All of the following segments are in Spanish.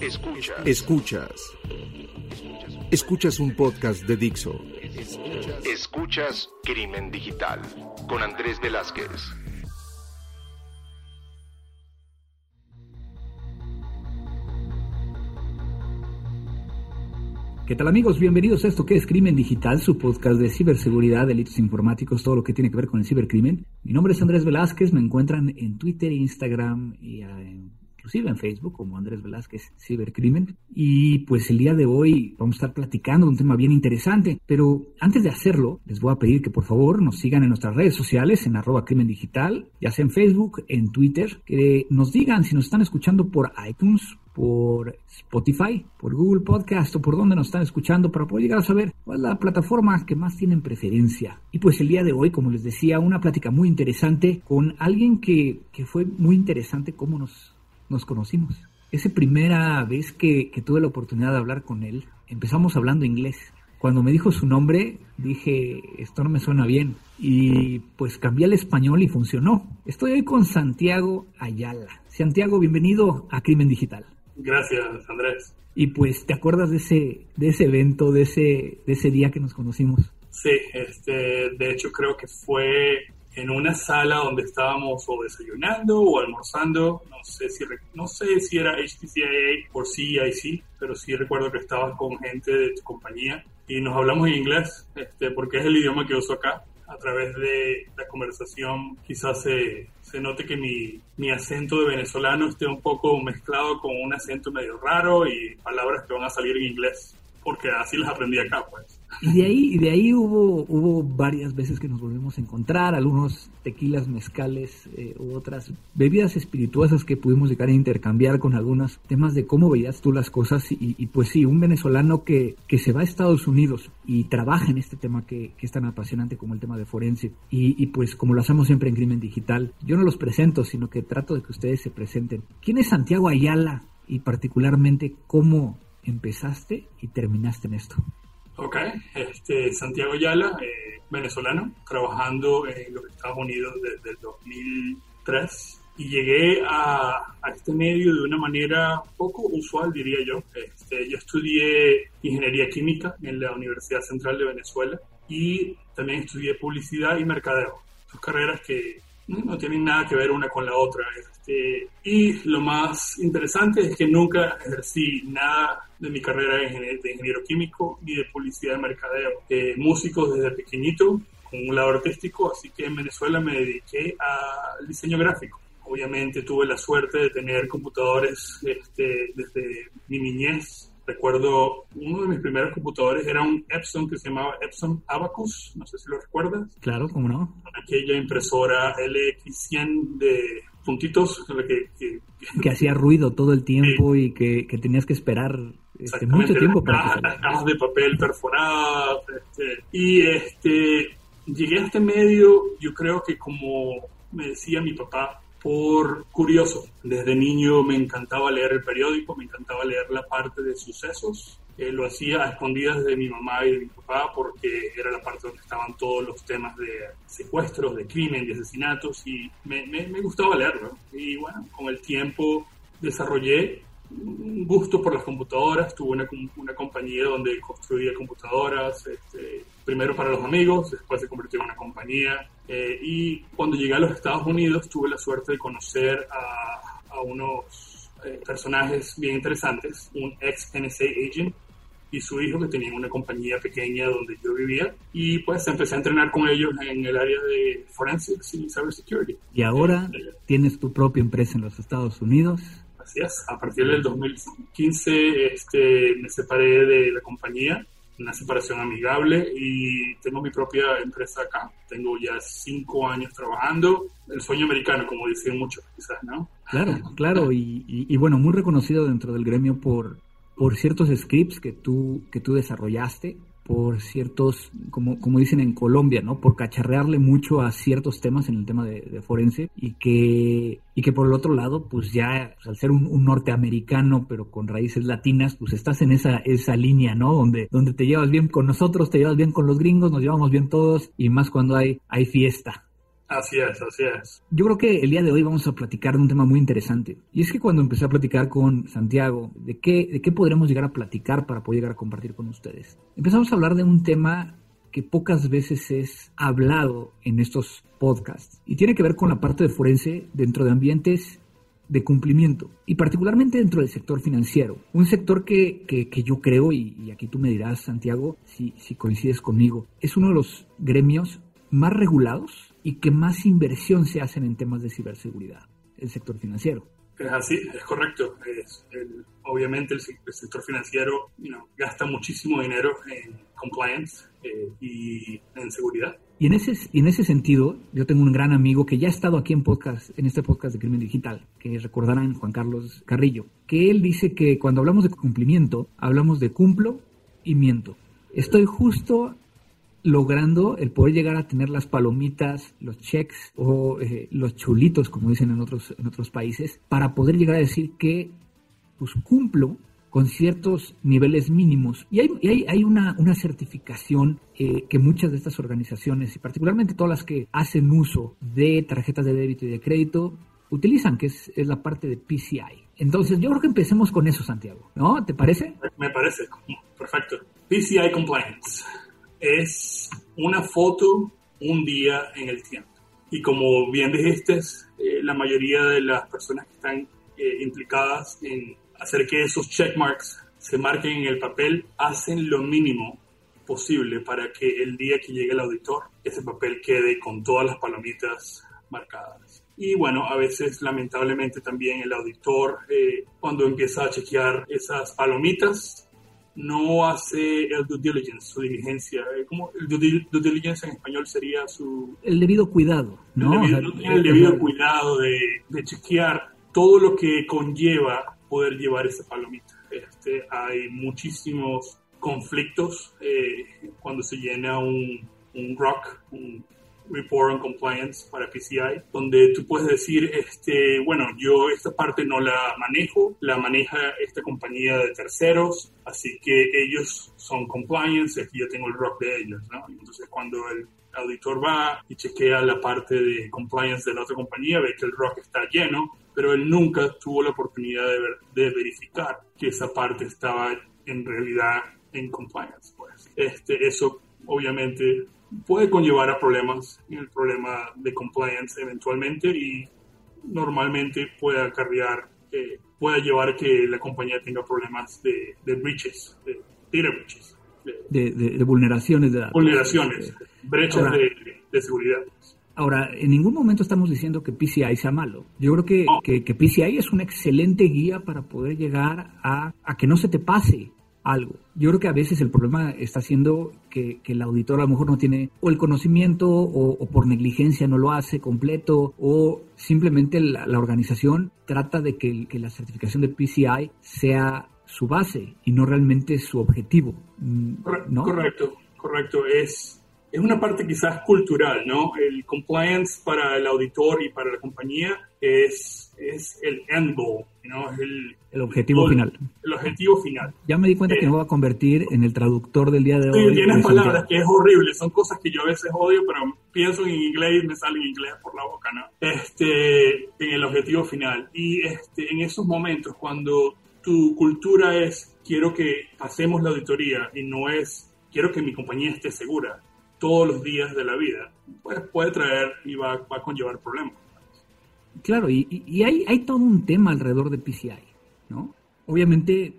Escuchas. Escuchas. Escuchas un podcast de Dixo. Escuchas Crimen Digital con Andrés Velázquez. ¿Qué tal amigos? Bienvenidos a esto que es Crimen Digital, su podcast de ciberseguridad, delitos informáticos, todo lo que tiene que ver con el cibercrimen. Mi nombre es Andrés Velázquez, me encuentran en Twitter, Instagram y en inclusive en Facebook como Andrés Velázquez Cibercrimen. Y pues el día de hoy vamos a estar platicando de un tema bien interesante, pero antes de hacerlo les voy a pedir que por favor nos sigan en nuestras redes sociales en arroba crimen digital, ya sea en Facebook, en Twitter, que nos digan si nos están escuchando por iTunes, por Spotify, por Google Podcast o por donde nos están escuchando para poder llegar a saber cuál es la plataforma que más tienen preferencia. Y pues el día de hoy, como les decía, una plática muy interesante con alguien que, que fue muy interesante cómo nos nos conocimos. Esa primera vez que, tuve la oportunidad de hablar con él, empezamos hablando inglés. Cuando me dijo su nombre, dije, esto no me suena bien. Y pues cambié al español y funcionó. Estoy hoy con Santiago Ayala. Santiago, bienvenido a Crimen Digital. Gracias, Andrés. Y pues, ¿te acuerdas de ese, de ese evento, de ese, de ese día que nos conocimos? Sí, este, de hecho creo que fue en una sala donde estábamos o desayunando o almorzando, no sé si, no sé si era HTCIA o CIC, pero sí recuerdo que estabas con gente de tu compañía y nos hablamos en inglés, este, porque es el idioma que uso acá. A través de la conversación quizás se, se note que mi, mi acento de venezolano esté un poco mezclado con un acento medio raro y palabras que van a salir en inglés, porque así las aprendí acá, pues. Y de ahí, y de ahí hubo, hubo varias veces que nos volvimos a encontrar, algunos tequilas, mezcales eh, u otras bebidas espirituosas que pudimos llegar a intercambiar con algunos temas de cómo veías tú las cosas. Y, pues sí, un venezolano que, que se va a Estados Unidos y trabaja en este tema que, que es tan apasionante como el tema de forense. Y, y pues como lo hacemos siempre en Crimen Digital, yo no los presento, sino que trato de que ustedes se presenten. ¿Quién es Santiago Ayala y particularmente cómo empezaste y terminaste en esto? Ok, este, Santiago Yala, eh, venezolano, trabajando en los Estados Unidos desde el 2003 y llegué a, a, este medio de una manera poco usual, diría yo. Este, yo estudié ingeniería química en la Universidad Central de Venezuela y también estudié publicidad y mercadeo. Dos carreras que no tienen nada que ver una con la otra. Este, y lo más interesante es que nunca ejercí nada de mi carrera de ingeniero, químico ni de publicidad de mercadeo. Eh, músico desde pequeñito, con un lado artístico, así que en Venezuela me dediqué al diseño gráfico. Obviamente tuve la suerte de tener computadores este, desde mi niñez. Recuerdo uno de mis primeros computadores era un Epson que se llamaba Epson Abacus, no sé si lo recuerdas. Claro, cómo no. Aquella impresora LX100 de puntitos que, que, hacía ruido todo el tiempo y que, tenías que esperar este, mucho tiempo para cajas, de papel perforadas este, y este llegué a este medio yo creo que como me decía mi papá por curioso desde niño me encantaba leer el periódico me encantaba leer la parte de sucesos lo hacía a escondidas de mi mamá y de mi papá porque era la parte donde estaban todos los temas de secuestros, de crimen, de asesinatos y me, me, gustaba leerlo. Y bueno, con el tiempo desarrollé gusto por las computadoras, tuve una, una compañía donde construía computadoras, este, primero para los amigos, después se convirtió en una compañía. Eh, y cuando llegué a los Estados Unidos tuve la suerte de conocer a, a unos eh, personajes bien interesantes, un ex NSA agent y su hijo que tenían una compañía pequeña donde yo vivía y pues empecé a entrenar con ellos en el área de forensics y cybersecurity. Y ahora eh, tienes tu propia empresa en los Estados Unidos. Es, a partir del 2015 este, me separé de la compañía, una separación amigable y tengo mi propia empresa acá. Tengo ya cinco años trabajando, el sueño americano, como dicen muchos quizás, ¿no? Claro, claro, y, y bueno, muy reconocido dentro del gremio por por ciertos scripts que tú, que tú desarrollaste, por ciertos, como, como dicen en Colombia, ¿no? Por cacharrearle mucho a ciertos temas en el tema de, forense y que, y que por el otro lado, pues ya pues, al ser un, norteamericano pero con raíces latinas, pues estás en esa, esa línea, ¿no? Donde, donde te llevas bien con nosotros, te llevas bien con los gringos, nos llevamos bien todos y más cuando hay, hay fiesta. Así es, así es. Yo creo que el día de hoy vamos a platicar de un tema muy interesante. Y es que cuando empecé a platicar con Santiago de qué, de qué podremos llegar a platicar para poder llegar a compartir con ustedes, empezamos a hablar de un tema que pocas veces es hablado en estos podcasts y tiene que ver con la parte de forense dentro de ambientes de cumplimiento y particularmente dentro del sector financiero. Un sector que, que, yo creo, y, y, aquí tú me dirás, Santiago, si, si coincides conmigo, es uno de los gremios más regulados y que más inversión se hacen en temas de ciberseguridad, el sector financiero. Es así, es correcto. Es obviamente el, sector financiero gasta muchísimo dinero en compliance eh, y en seguridad. Y en, ese, en ese sentido, yo tengo un gran amigo que ya ha estado aquí en podcast, en este podcast de Crimen Digital, que recordarán Juan Carlos Carrillo, que él dice que cuando hablamos de cumplimiento, hablamos de cumplo y miento. Estoy justo logrando el poder llegar a tener las palomitas, los checks o eh, los chulitos, como dicen en otros, en otros países, para poder llegar a decir que pues cumplo con ciertos niveles mínimos. Y hay, hay, una, una, certificación eh, que muchas de estas organizaciones, y particularmente todas las que hacen uso de tarjetas de débito y de crédito, utilizan, que es, es la parte de PCI. Entonces, yo creo que empecemos con eso, Santiago. ¿No? ¿Te parece? Me parece. Perfecto. PCI Compliance es una foto un día en el tiempo. Y como bien dijiste, eh, la mayoría de las personas que están eh, implicadas en hacer que esos checkmarks se marquen en el papel hacen lo mínimo posible para que el día que llegue el auditor ese papel quede con todas las palomitas marcadas. Y bueno, a veces lamentablemente también el auditor eh, cuando empieza a chequear esas palomitas no hace el due diligence, su diligencia. Eh, como el due, diligence en español sería su... El debido cuidado, ¿no? El debido, el debido cuidado de, de, chequear todo lo que conlleva poder llevar esa palomita. Este, hay muchísimos conflictos eh, cuando se llena un, un ROC, un Report on Compliance para PCI, donde tú puedes decir, este, bueno, yo esta parte no la manejo, la maneja esta compañía de terceros, así que ellos son compliance, aquí yo tengo el ROC de ellos, ¿no? Entonces cuando el auditor va y chequea la parte de compliance de la otra compañía, ve que el ROC está lleno, pero él nunca tuvo la oportunidad de, de verificar que esa parte estaba en realidad en compliance. Pues. Este, eso obviamente puede conllevar a problemas, el problema de compliance eventualmente y normalmente puede acarrear, eh, puede llevar a que la compañía tenga problemas de, de breaches, de data breaches. De, de, vulneraciones de datos. Vulneraciones, brechas de, de, seguridad. Ahora, en ningún momento estamos diciendo que PCI sea malo. Yo creo que, que, que PCI es una excelente guía para poder llegar a, a que no se te pase algo. Yo creo que a veces el problema está siendo que, el auditor a lo mejor no tiene o el conocimiento o, por negligencia no lo hace completo o simplemente la, organización trata de que, la certificación de PCI sea su base y no realmente su objetivo. Mm, ¿no? Correcto, correcto. Es, es una parte quizás cultural, ¿no? El compliance para el auditor y para la compañía es, es el end goal, ¿no? Es el, el objetivo final. El objetivo final. Ya me di cuenta que me voy a convertir en el traductor del día de hoy. Tienes palabras que es horrible, son cosas que yo a veces odio, pero pienso en inglés y me sale en inglés por la boca, ¿no? Este, en el objetivo final. Y este, en esos momentos, cuando tu cultura es quiero que pasemos la auditoría y no es quiero que mi compañía esté segura todos los días de la vida, pues puede traer y va, va a conllevar problemas. Claro, y, y hay, hay todo un tema alrededor de PCI. ¿no? Obviamente,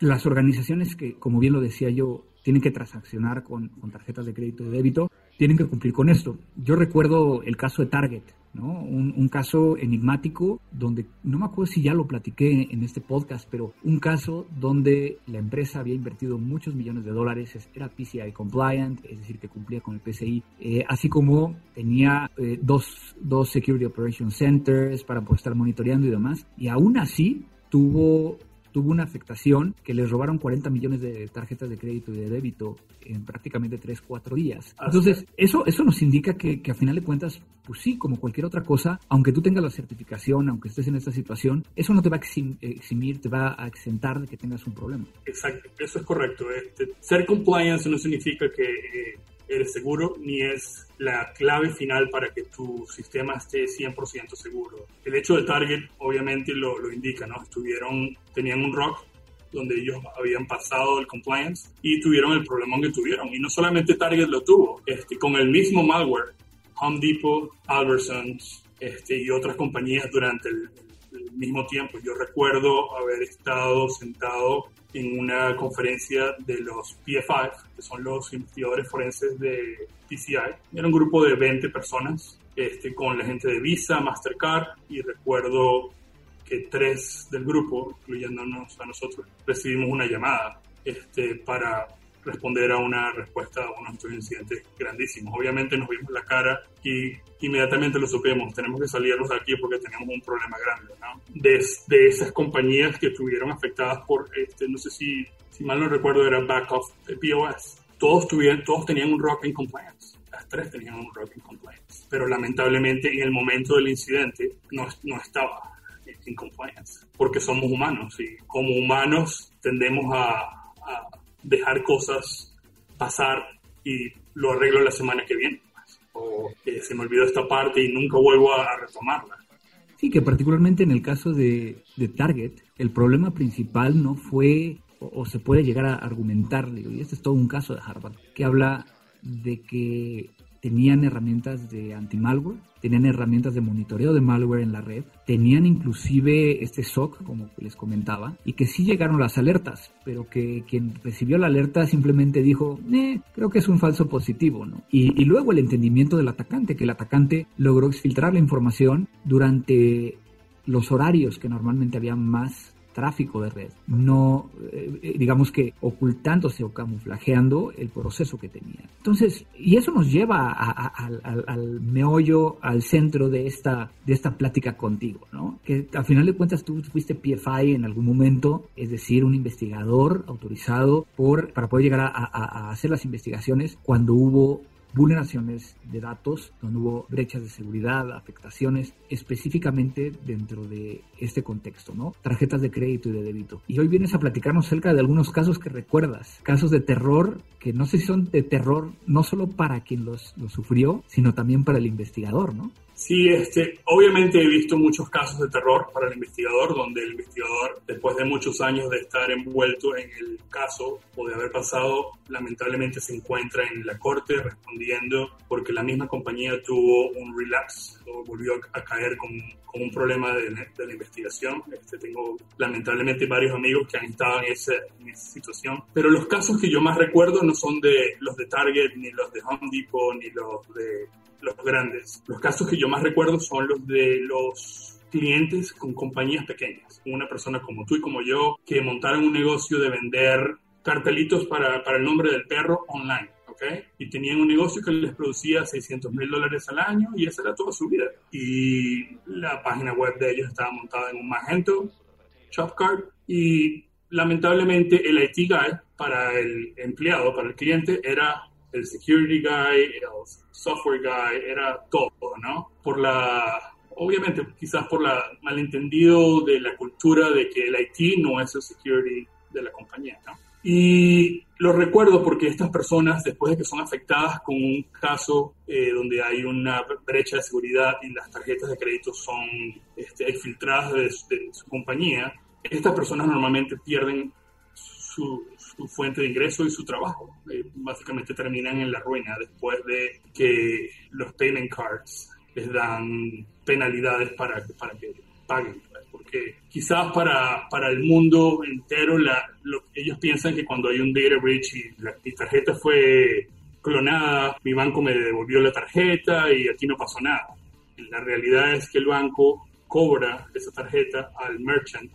las organizaciones que, como bien lo decía yo, tienen que transaccionar con, tarjetas de crédito y débito, tienen que cumplir con esto. Yo recuerdo el caso de Target, ¿no? Un, caso enigmático donde, no me acuerdo si ya lo platiqué en este podcast, pero un caso donde la empresa había invertido muchos millones de dólares, era PCI compliant, es decir, que cumplía con el PCI, eh, así como tenía eh, dos, dos Security Operation Centers para poder estar monitoreando y demás, y aún así tuvo, tuvo una afectación que les robaron 40 millones de tarjetas de crédito y de débito en prácticamente 3, 4 días. Entonces, eso, eso nos indica que, que a final de cuentas, pues sí, como cualquier otra cosa, aunque tú tengas la certificación, aunque estés en esta situación, eso no te va a eximir, te va a exentar de que tengas un problema. Exacto, eso es correcto. Este, ser compliance no significa que... Eh, eres seguro ni es la clave final para que tu sistema esté 100% seguro. El hecho de Target obviamente lo, lo indica, ¿no? Estuvieron, tenían un rock donde ellos habían pasado el compliance y tuvieron el problema que tuvieron. Y no solamente Target lo tuvo, este, con el mismo malware, Home Depot, Albertsons este, y otras compañías durante el, mismo tiempo. Yo recuerdo haber estado sentado en una conferencia de los PFI, que son los investigadores forenses de PCI. Era un grupo de 20 personas este, con la gente de Visa, Mastercard, y recuerdo que tres del grupo, incluyéndonos a nosotros, recibimos una llamada este, para responder a una respuesta a uno de estos incidentes grandísimos. Obviamente nos vimos la cara y inmediatamente lo supimos, tenemos que salirnos de aquí porque tenemos un problema grande. ¿no? De, de, esas compañías que estuvieron afectadas por, este, no sé si, si mal no recuerdo, era Backoff POS. Todos, tuvieron, todos tenían un rock in compliance. Las tres tenían un rock in compliance. Pero lamentablemente en el momento del incidente no, no estaba en compliance. Porque somos humanos y como humanos tendemos a, a dejar cosas pasar y lo arreglo la semana que viene. O eh, se me olvidó esta parte y nunca vuelvo a, retomarla. Sí, que particularmente en el caso de, de, Target, el problema principal no fue, o, se puede llegar a argumentar, y este es todo un caso de Harvard, que habla de que tenían herramientas de anti-malware, tenían herramientas de monitoreo de malware en la red, tenían inclusive este SOC, como les comentaba, y que sí llegaron las alertas, pero que quien recibió la alerta simplemente dijo, eh, creo que es un falso positivo, ¿no? Y, y luego el entendimiento del atacante, que el atacante logró exfiltrar la información durante los horarios que normalmente había más tráfico de red, no, eh, digamos que ocultándose o camuflajeando el proceso que tenía. Entonces, y eso nos lleva a, al, meollo, al centro de esta, de esta plática contigo, ¿no? Que al final de cuentas tú fuiste PFI en algún momento, es decir, un investigador autorizado por, para poder llegar a hacer las investigaciones cuando hubo vulneraciones de datos, donde hubo brechas de seguridad, afectaciones, específicamente dentro de este contexto, ¿no? Tarjetas de crédito y de débito. Y hoy vienes a platicarnos acerca de algunos casos que recuerdas, casos de terror que no sé si son de terror no solo para quien los, sufrió, sino también para el investigador, ¿no? Sí, este, obviamente he visto muchos casos de terror para el investigador, donde el investigador, después de muchos años de estar envuelto en el caso o de haber pasado, lamentablemente se encuentra en la corte respondiendo porque la misma compañía tuvo un relapse volvió a caer con, con un problema de, de, la investigación. Este, tengo lamentablemente varios amigos que han estado en, en esa situación, pero los casos que yo más recuerdo no son de los de Target, ni los de Home Depot, ni los de los grandes. Los casos que yo más recuerdo son los de los clientes con compañías pequeñas, una persona como tú y como yo, que montaron un negocio de vender cartelitos para, para el nombre del perro online. ¿Okay? Y tenían un negocio que les producía 600 mil dólares al año y esa era toda su vida. Y la página web de ellos estaba montada en un Magento, Shopcart, y lamentablemente el IT guy para el empleado, para el cliente, era el security guy, el software guy, era todo, ¿no? Por la, obviamente, quizás por la malentendido de la cultura de que el IT no es el security de la compañía, ¿no? Y lo recuerdo porque estas personas, después de que son afectadas con un caso eh, donde hay una brecha de seguridad y las tarjetas de crédito son este, exfiltradas de, su compañía, estas personas normalmente pierden su, su, fuente de ingreso y su trabajo. Eh, básicamente terminan en la ruina después de que los payment cards les dan penalidades para que paguen. Porque quizás para, para el mundo entero la, lo, ellos piensan que cuando hay un data breach y la, mi tarjeta fue clonada, mi banco me devolvió la tarjeta y aquí no pasó nada. La realidad es que el banco cobra esa tarjeta al merchant,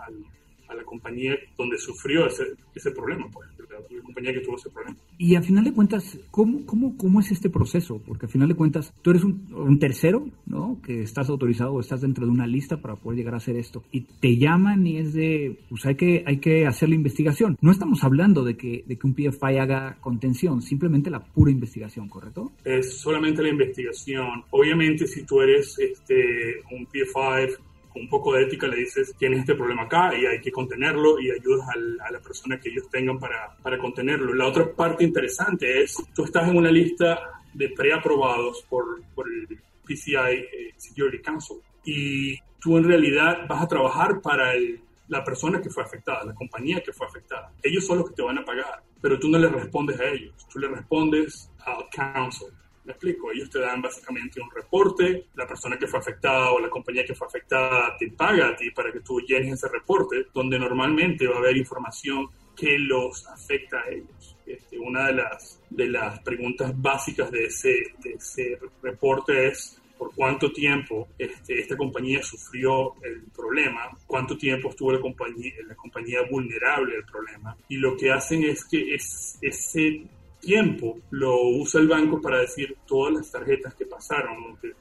a la compañía donde sufrió ese, ese problema, pues, la compañía que tuvo ese problema. Y a final de cuentas, ¿cómo, cómo, cómo es este proceso? Porque a final de cuentas, tú eres un, un, tercero, ¿no? Que estás autorizado o estás dentro de una lista para poder llegar a hacer esto. Y te llaman y es de, pues hay que, hay que hacer la investigación. No estamos hablando de que, de que un PFI haga contención, simplemente la pura investigación, ¿correcto? Es solamente la investigación. Obviamente, si tú eres este, un PFI con un poco de ética le dices, tienes este problema acá y hay que contenerlo y ayudas a la persona que ellos tengan para, para contenerlo. La otra parte interesante es, tú estás en una lista de preaprobados por, por el PCI eh, Security Council y tú en realidad vas a trabajar para el, la persona que fue afectada, la compañía que fue afectada. Ellos son los que te van a pagar, pero tú no le respondes a ellos, tú le respondes al council. Me explico, ellos te dan básicamente un reporte, la persona que fue afectada o la compañía que fue afectada te paga a ti para que tú llenes ese reporte, donde normalmente va a haber información que los afecta a ellos. Este, una de las, de las preguntas básicas de ese, de ese reporte es por cuánto tiempo este, esta compañía sufrió el problema, cuánto tiempo estuvo la compañía, la compañía vulnerable al problema. Y lo que hacen es que es, ese tiempo lo usa el banco para decir todas las tarjetas que pasaron, que,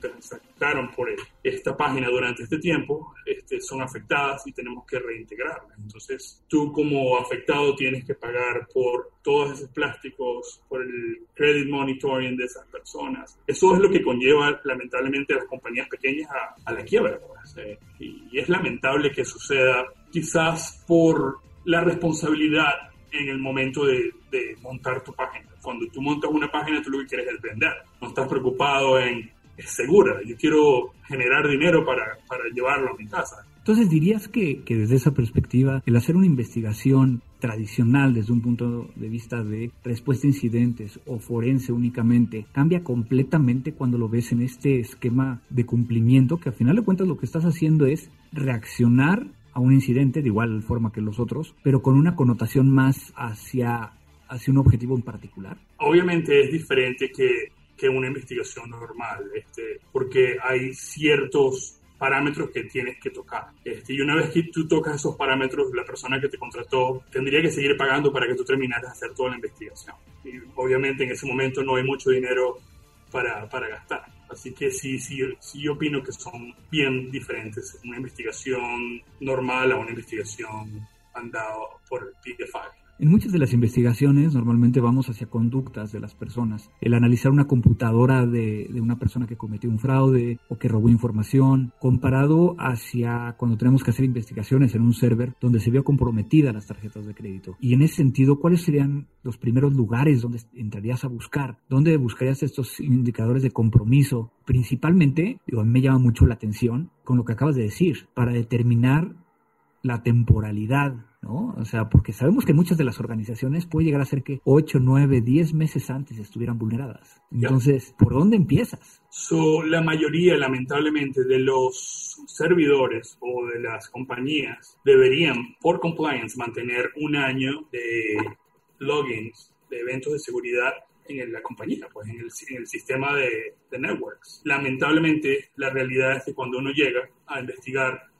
transactaron por esta página durante este tiempo, este, son afectadas y tenemos que reintegrarlas. Entonces, tú como afectado tienes que pagar por todos esos plásticos, por el credit monitoring de esas personas. Eso es lo que conlleva lamentablemente a las compañías pequeñas a, la quiebra. Pues, eh, y, es lamentable que suceda quizás por la responsabilidad en el momento de, montar tu página. Cuando tú montas una página, tú lo que quieres es vender. No estás preocupado en es segura. Yo quiero generar dinero para, para llevarlo a mi casa. Entonces dirías que, que, desde esa perspectiva, el hacer una investigación tradicional desde un punto de vista de respuesta a incidentes o forense únicamente, cambia completamente cuando lo ves en este esquema de cumplimiento, que al final de cuentas lo que estás haciendo es reaccionar a un incidente de igual forma que los otros, pero con una connotación más hacia, hacia un objetivo en particular. Obviamente es diferente que que una investigación normal, este, porque hay ciertos parámetros que tienes que tocar. Este, y una vez que tú tocas esos parámetros, la persona que te contrató tendría que seguir pagando para que tú terminaras de hacer toda la investigación. Y obviamente en ese momento no hay mucho dinero para, para gastar. Así que sí, sí, sí, yo opino que son bien diferentes. Una investigación normal a una investigación andada por el PFI. En muchas de las investigaciones normalmente vamos hacia conductas de las personas. El analizar una computadora de, una persona que cometió un fraude o que robó información, comparado hacia cuando tenemos que hacer investigaciones en un server donde se vio comprometida las tarjetas de crédito. Y en ese sentido, ¿cuáles serían los primeros lugares donde entrarías a buscar? ¿Dónde buscarías estos indicadores de compromiso? Principalmente, digo, a mí me llama mucho la atención con lo que acabas de decir, para determinar la temporalidad ¿no? O sea, porque sabemos que muchas de las organizaciones puede llegar a ser que 8, 9, 10 meses antes estuvieran vulneradas. Entonces, ¿por dónde empiezas? So, la mayoría, lamentablemente, de los servidores o de las compañías deberían, por compliance, mantener un año de logins de eventos de seguridad en la compañía, pues en el, en el sistema de, de networks. Lamentablemente, la realidad es que cuando uno llega a investigar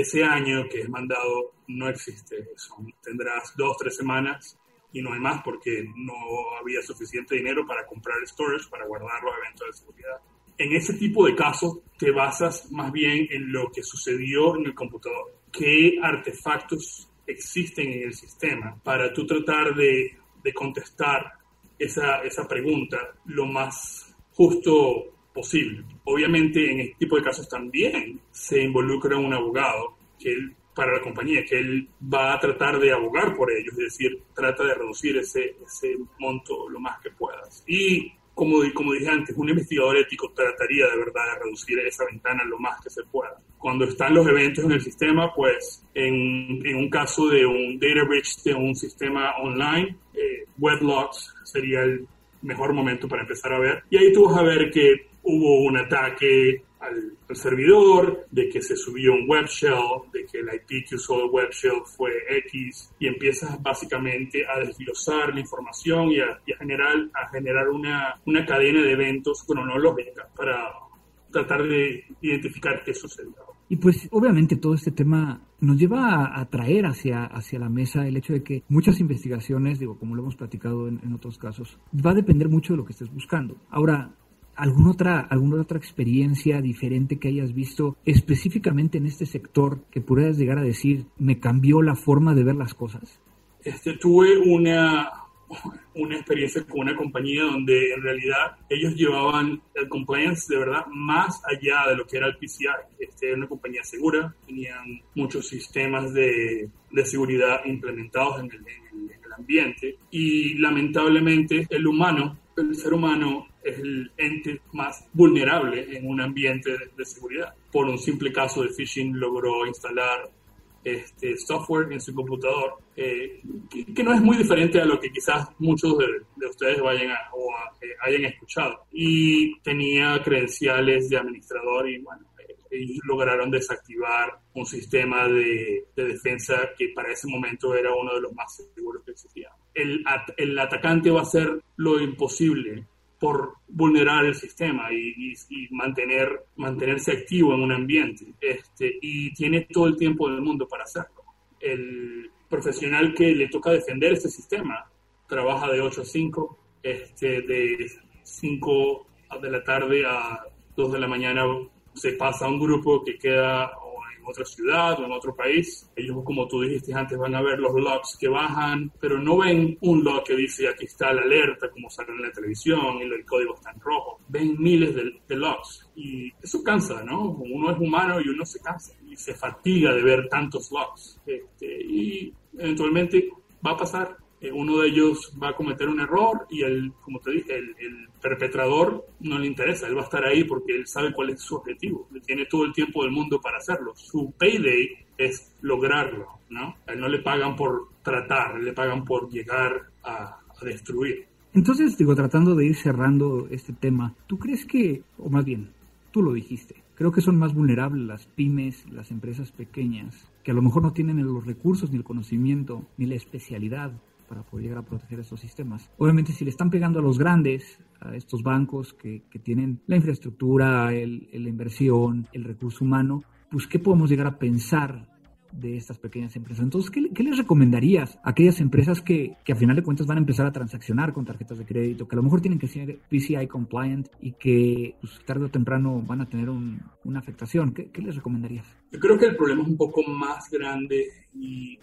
ese año que es mandado no existe. Son, tendrás dos, tres semanas y no hay más porque no había suficiente dinero para comprar storage para guardar los eventos de seguridad. En ese tipo de casos te basas más bien en lo que sucedió en el computador. ¿Qué artefactos existen en el sistema para tú tratar de, de contestar esa, esa pregunta lo más justo posible. Obviamente en este tipo de casos también se involucra un abogado que él, para la compañía, que él va a tratar de abogar por ellos, es decir, trata de reducir ese, ese monto lo más que puedas. Y como, como dije antes, un investigador ético trataría de verdad de reducir esa ventana lo más que se pueda. Cuando están los eventos en el sistema, pues en, en un caso de un data breach de un sistema online, eh, weblogs sería el mejor momento para empezar a ver. Y ahí tú vas a ver que hubo un ataque al, servidor, de que se subió un web shell, de que el IP que usó el web shell fue X, y empiezas básicamente a desglosar la información y a, generar, a generar una, una cadena de eventos cronológica para tratar de identificar qué sucedió. Y pues obviamente todo este tema nos lleva a, traer hacia, hacia la mesa el hecho de que muchas investigaciones, digo, como lo hemos platicado en, en, otros casos, va a depender mucho de lo que estés buscando. Ahora, ¿Alguna otra, ¿Alguna otra experiencia diferente que hayas visto específicamente en este sector que pudieras llegar a decir, me cambió la forma de ver las cosas? Este, tuve una, una experiencia con una compañía donde en realidad ellos llevaban el compliance de verdad más allá de lo que era el PCI. Este, era una compañía segura, tenían muchos sistemas de, de seguridad implementados en el, en el ambiente y lamentablemente el humano, el ser humano es el ente más vulnerable en un ambiente de, seguridad. Por un simple caso de phishing logró instalar este software en su computador, eh, que, no es muy diferente a lo que quizás muchos de, ustedes vayan a, o eh, hayan escuchado. Y tenía credenciales de administrador y bueno, eh, ellos lograron desactivar un sistema de, de, defensa que para ese momento era uno de los más seguros que existía. El, el atacante va a hacer lo imposible por vulnerar el sistema y, mantener, mantenerse activo en un ambiente. Este, y tiene todo el tiempo del mundo para hacerlo. El profesional que le toca defender este sistema trabaja de 8 a 5, este, de 5 de la tarde a 2 de la mañana se pasa a un grupo que queda otra ciudad o en otro país. Ellos, como tú dijiste antes, van a ver los logs que bajan, pero no ven un log que dice aquí está la alerta, como sale en la televisión, y el código está en rojo. Ven miles de, logs. Y eso cansa, ¿no? Uno es humano y uno se cansa y se fatiga de ver tantos logs. Este, y eventualmente va a pasar eh, uno de ellos va a cometer un error y el, como te dije, el, perpetrador no le interesa, él va a estar ahí porque él sabe cuál es su objetivo, tiene todo el tiempo del mundo para hacerlo. Su payday es lograrlo, ¿no? A él no le pagan por tratar, le pagan por llegar a, a destruir. Entonces, digo, tratando de ir cerrando este tema, ¿tú crees que, o más bien, tú lo dijiste, creo que son más vulnerables las pymes, las empresas pequeñas, que a lo mejor no tienen los recursos, ni el conocimiento, ni la especialidad para poder llegar a proteger estos sistemas. Obviamente, si le están pegando a los grandes, a estos bancos que, tienen la infraestructura, el, la inversión, el recurso humano, pues ¿qué podemos llegar a pensar de estas pequeñas empresas. Entonces, ¿qué, ¿qué, les recomendarías a aquellas empresas que, que a final de cuentas van a empezar a transaccionar con tarjetas de crédito, que a lo mejor tienen que ser PCI compliant y que pues, tarde o temprano van a tener un, una afectación? ¿Qué, ¿Qué les recomendarías? Yo creo que el problema es un poco más grande y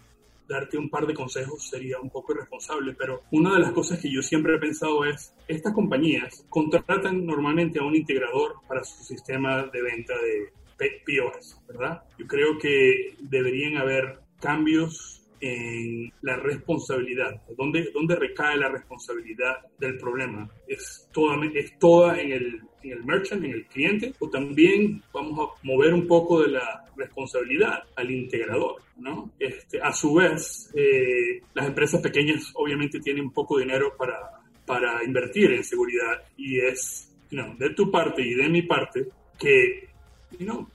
darte un par de consejos sería un poco irresponsable, pero una de las cosas que yo siempre he pensado es, estas compañías contratan normalmente a un integrador para su sistema de venta de POS, ¿verdad? Yo creo que deberían haber cambios en la responsabilidad. ¿Dónde, dónde recae la responsabilidad del problema? ¿Es toda, es toda en, el, en el merchant, en el cliente? ¿O también vamos a mover un poco de la responsabilidad al integrador? ¿no? Este, a su vez, eh, las empresas pequeñas obviamente tienen poco dinero para, para invertir en seguridad y es de tu parte y de mi parte que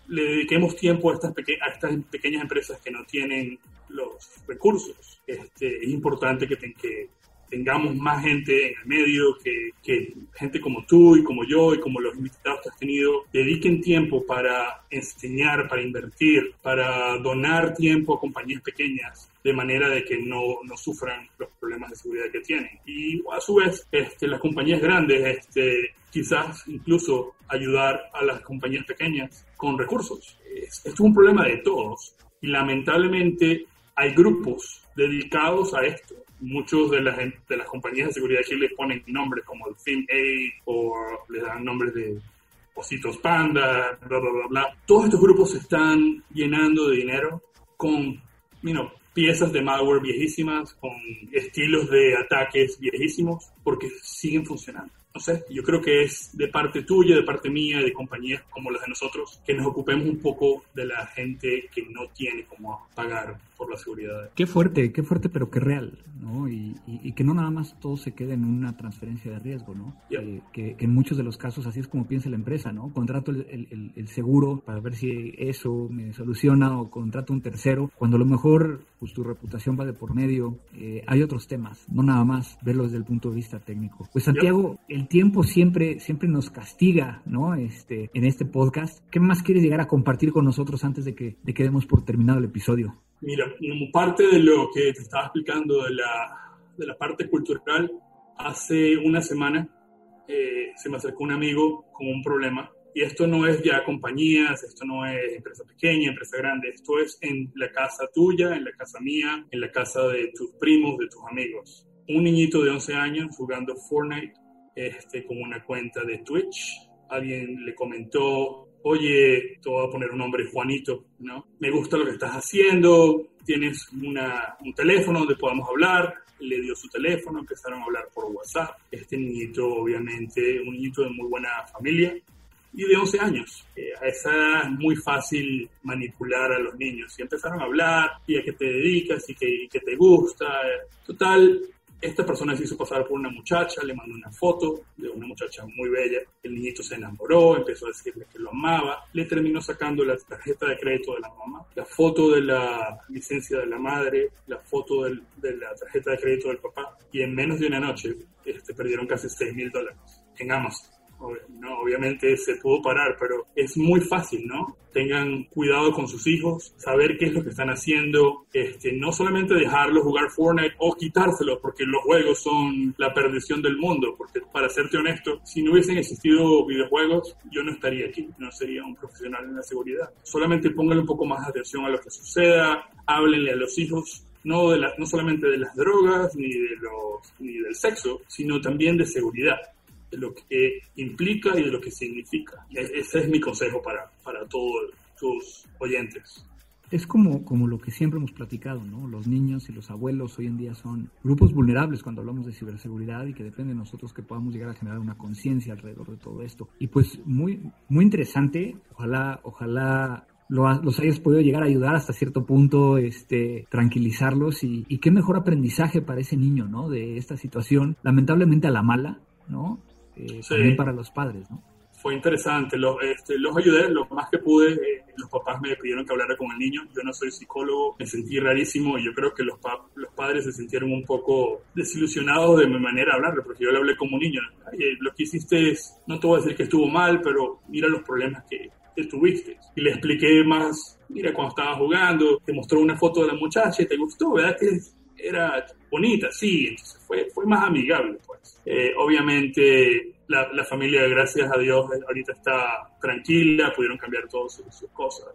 le dediquemos tiempo a estas, a estas pequeñas empresas que no tienen los recursos. Este, es importante que, tengamos más gente en el medio, que, que, gente como tú y como yo y como los invitados que has tenido dediquen tiempo para enseñar, para invertir, para donar tiempo a compañías pequeñas de manera de que no, no sufran los problemas de seguridad que tienen. Y a su vez, este, las compañías grandes, este, quizás incluso ayudar a las compañías pequeñas con recursos. Esto es un problema de todos y lamentablemente hay grupos dedicados a esto. Muchos de las, de las compañías de seguridad aquí les ponen nombres como el Fin A o les dan nombres de Ositos Panda, bla, bla, bla, bla. Todos estos grupos se están llenando de dinero con you piezas de malware viejísimas, con estilos de ataques viejísimos, porque siguen funcionando sé, yo creo que es de parte tuya, de parte mía, de compañías como las de nosotros, que nos ocupemos un poco de la gente que no tiene cómo pagar por la seguridad. Qué fuerte, qué fuerte, pero qué real, ¿no? Y, que no nada más todo se quede en una transferencia de riesgo, ¿no? Eh, que, en muchos de los casos así es como piensa la empresa, ¿no? Contrato el, el, seguro para ver si eso me soluciona o contrato un tercero, cuando a lo mejor pues tu reputación va de por medio. Eh, hay otros temas, no nada más verlo desde el punto de vista técnico. Pues Santiago, el tiempo siempre, siempre nos castiga, ¿no? Este, en este podcast. ¿Qué más quieres llegar a compartir con nosotros antes de que, de que demos por terminado el episodio? Mira, como parte de lo que te estaba explicando de la, de la parte cultural, hace una semana eh, se me acercó un amigo con un problema. Y esto no es ya compañías, esto no es empresa pequeña, empresa grande, esto es en la casa tuya, en la casa mía, en la casa de tus primos, de tus amigos un niñito de 11 años jugando Fortnite este, con una cuenta de Twitch. Alguien le comentó, oye, te voy a poner un nombre Juanito, ¿no? Me gusta lo que estás haciendo, tienes una, un teléfono donde podamos hablar, le dio su teléfono, empezaron a hablar por WhatsApp. Este niñito, obviamente, un niñito de muy buena familia y de 11 años. Eh, a esa edad es muy fácil manipular a los niños. Y empezaron a hablar, y a qué te dedicas, y qué, qué te gusta. Total, esta persona se hizo pasar por una muchacha, le mandó una foto de una muchacha muy bella. El niñito se enamoró, empezó a decirle que lo amaba. Le terminó sacando la tarjeta de crédito de la mamá, la foto de la licencia de la madre, la foto de la tarjeta de crédito del papá. Y en menos de una noche este, perdieron casi 6 mil dólares en Amazon no, obviamente se pudo parar, pero es muy fácil, ¿no? Tengan cuidado con sus hijos, saber qué es lo que están haciendo, este, no solamente dejarlos jugar Fortnite o quitárselos, porque los juegos son la perdición del mundo, porque para serte honesto, si no hubiesen existido videojuegos, yo no estaría aquí, no sería un profesional en la seguridad. Solamente pónganle un poco más atención a lo que suceda, háblenle a los hijos no, de la, no solamente de las drogas ni, de los, ni del sexo, sino también de seguridad de lo que implica y de lo que significa. E-, ese es mi consejo para, para todos tus oyentes. Es como, como lo que siempre hemos platicado, ¿no? Los niños y los abuelos hoy en día son grupos vulnerables cuando hablamos de ciberseguridad y que depende de nosotros que podamos llegar a generar una conciencia alrededor de todo esto. Y pues muy, muy interesante, ojalá, ojalá los hayas podido llegar a ayudar hasta cierto punto, este, tranquilizarlos y, y qué mejor aprendizaje para ese niño, ¿no? De esta situación, lamentablemente a la mala, ¿no? Eh, también para los padres, ¿no? Fue interesante, los, este, los ayudé lo más que pude, eh, los papás me pidieron que hablara con el niño, yo no soy psicólogo, me sentí rarísimo y yo creo que los, los padres se sintieron un poco desilusionados de mi manera de hablarle, porque yo le hablé como un niño, lo que hiciste es, no te voy a decir que estuvo mal, pero mira los problemas que, que tuviste. Y le expliqué más, mira, cuando estaba jugando, te mostró una foto de la muchacha y te gustó, ¿verdad? Que era bonita, sí, entonces fue, fue más amigable, pues. Eh, obviamente la, la, familia, gracias a Dios, ahorita está tranquila, pudieron cambiar todas sus, cosas.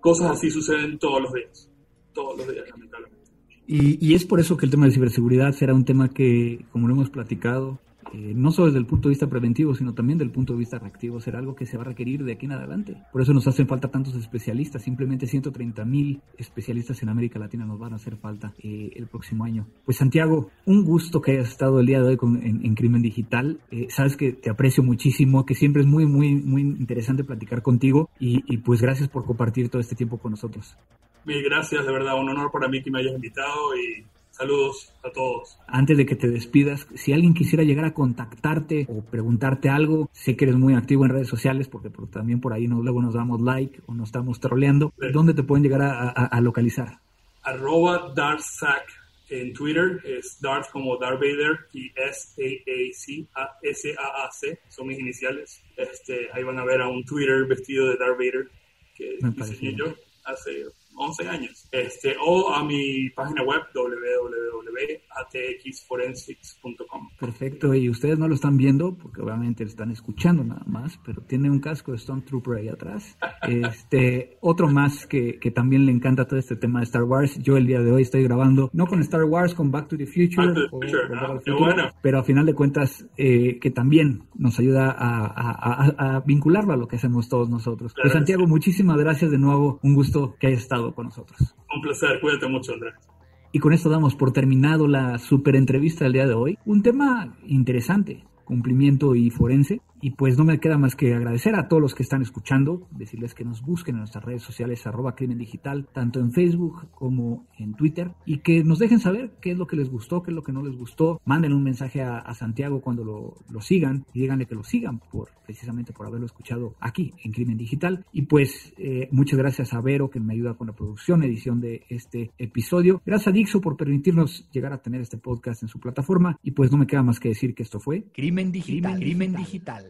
Cosas así suceden todos los días, todos los días, lamentablemente. Y, y, es por eso que el tema de ciberseguridad será un tema que, como lo hemos platicado, eh, no solo desde el punto de vista preventivo, sino también del punto de vista reactivo, será algo que se va a requerir de aquí en adelante. Por eso nos hacen falta tantos especialistas, simplemente 130 mil especialistas en América Latina nos van a hacer falta eh, el próximo año. Pues Santiago, un gusto que hayas estado el día de hoy con, en, Crimen Digital. Eh, sabes que te aprecio muchísimo, que siempre es muy, muy, muy interesante platicar contigo y, y pues gracias por compartir todo este tiempo con nosotros. Mil gracias, de verdad, un honor para mí que me hayas invitado y Saludos a todos. Antes de que te despidas, si alguien quisiera llegar a contactarte o preguntarte algo, sé que eres muy activo en redes sociales porque también por ahí nos, luego nos damos like o nos estamos troleando. ¿Dónde te pueden llegar a, localizar? Arroba DartSac en Twitter, es Dart como Darth Vader y S-A-A-C, S-A-A-C, son mis iniciales. Este, ahí van a ver a un Twitter vestido de Darth Vader que diseñé yo hace 11 años. Este, o a mi página web www.atxforensics.com. Perfecto, y ustedes no lo están viendo porque obviamente lo están escuchando nada más, pero tiene un casco de Stone Trooper ahí atrás. Este, otro más que, que, también le encanta todo este tema de Star Wars. Yo el día de hoy estoy grabando, no con Star Wars, con Back to the Future, pero a final de cuentas eh, que también nos ayuda a, a, a, vincularlo a lo que hacemos todos nosotros. Pues Santiago, muchísimas gracias de nuevo, un gusto que hayas estado con nosotros. Un placer, cuídate mucho, Andrés. Y con esto damos por terminado la super entrevista del día de hoy. Un tema interesante, cumplimiento y forense. Y pues no me queda más que agradecer a todos los que están escuchando, decirles que nos busquen en nuestras redes sociales arroba crimen digital, tanto en Facebook como en Twitter, y que nos dejen saber qué es lo que les gustó, qué es lo que no les gustó. Manden un mensaje a, Santiago cuando lo, lo, sigan y díganle que lo sigan por precisamente por haberlo escuchado aquí en Crimen Digital. Y pues eh, muchas gracias a Vero que me ayuda con la producción, edición de este episodio. Gracias a Dixo por permitirnos llegar a tener este podcast en su plataforma. Y pues no me queda más que decir que esto fue Crimen Digital. Crimen Digital.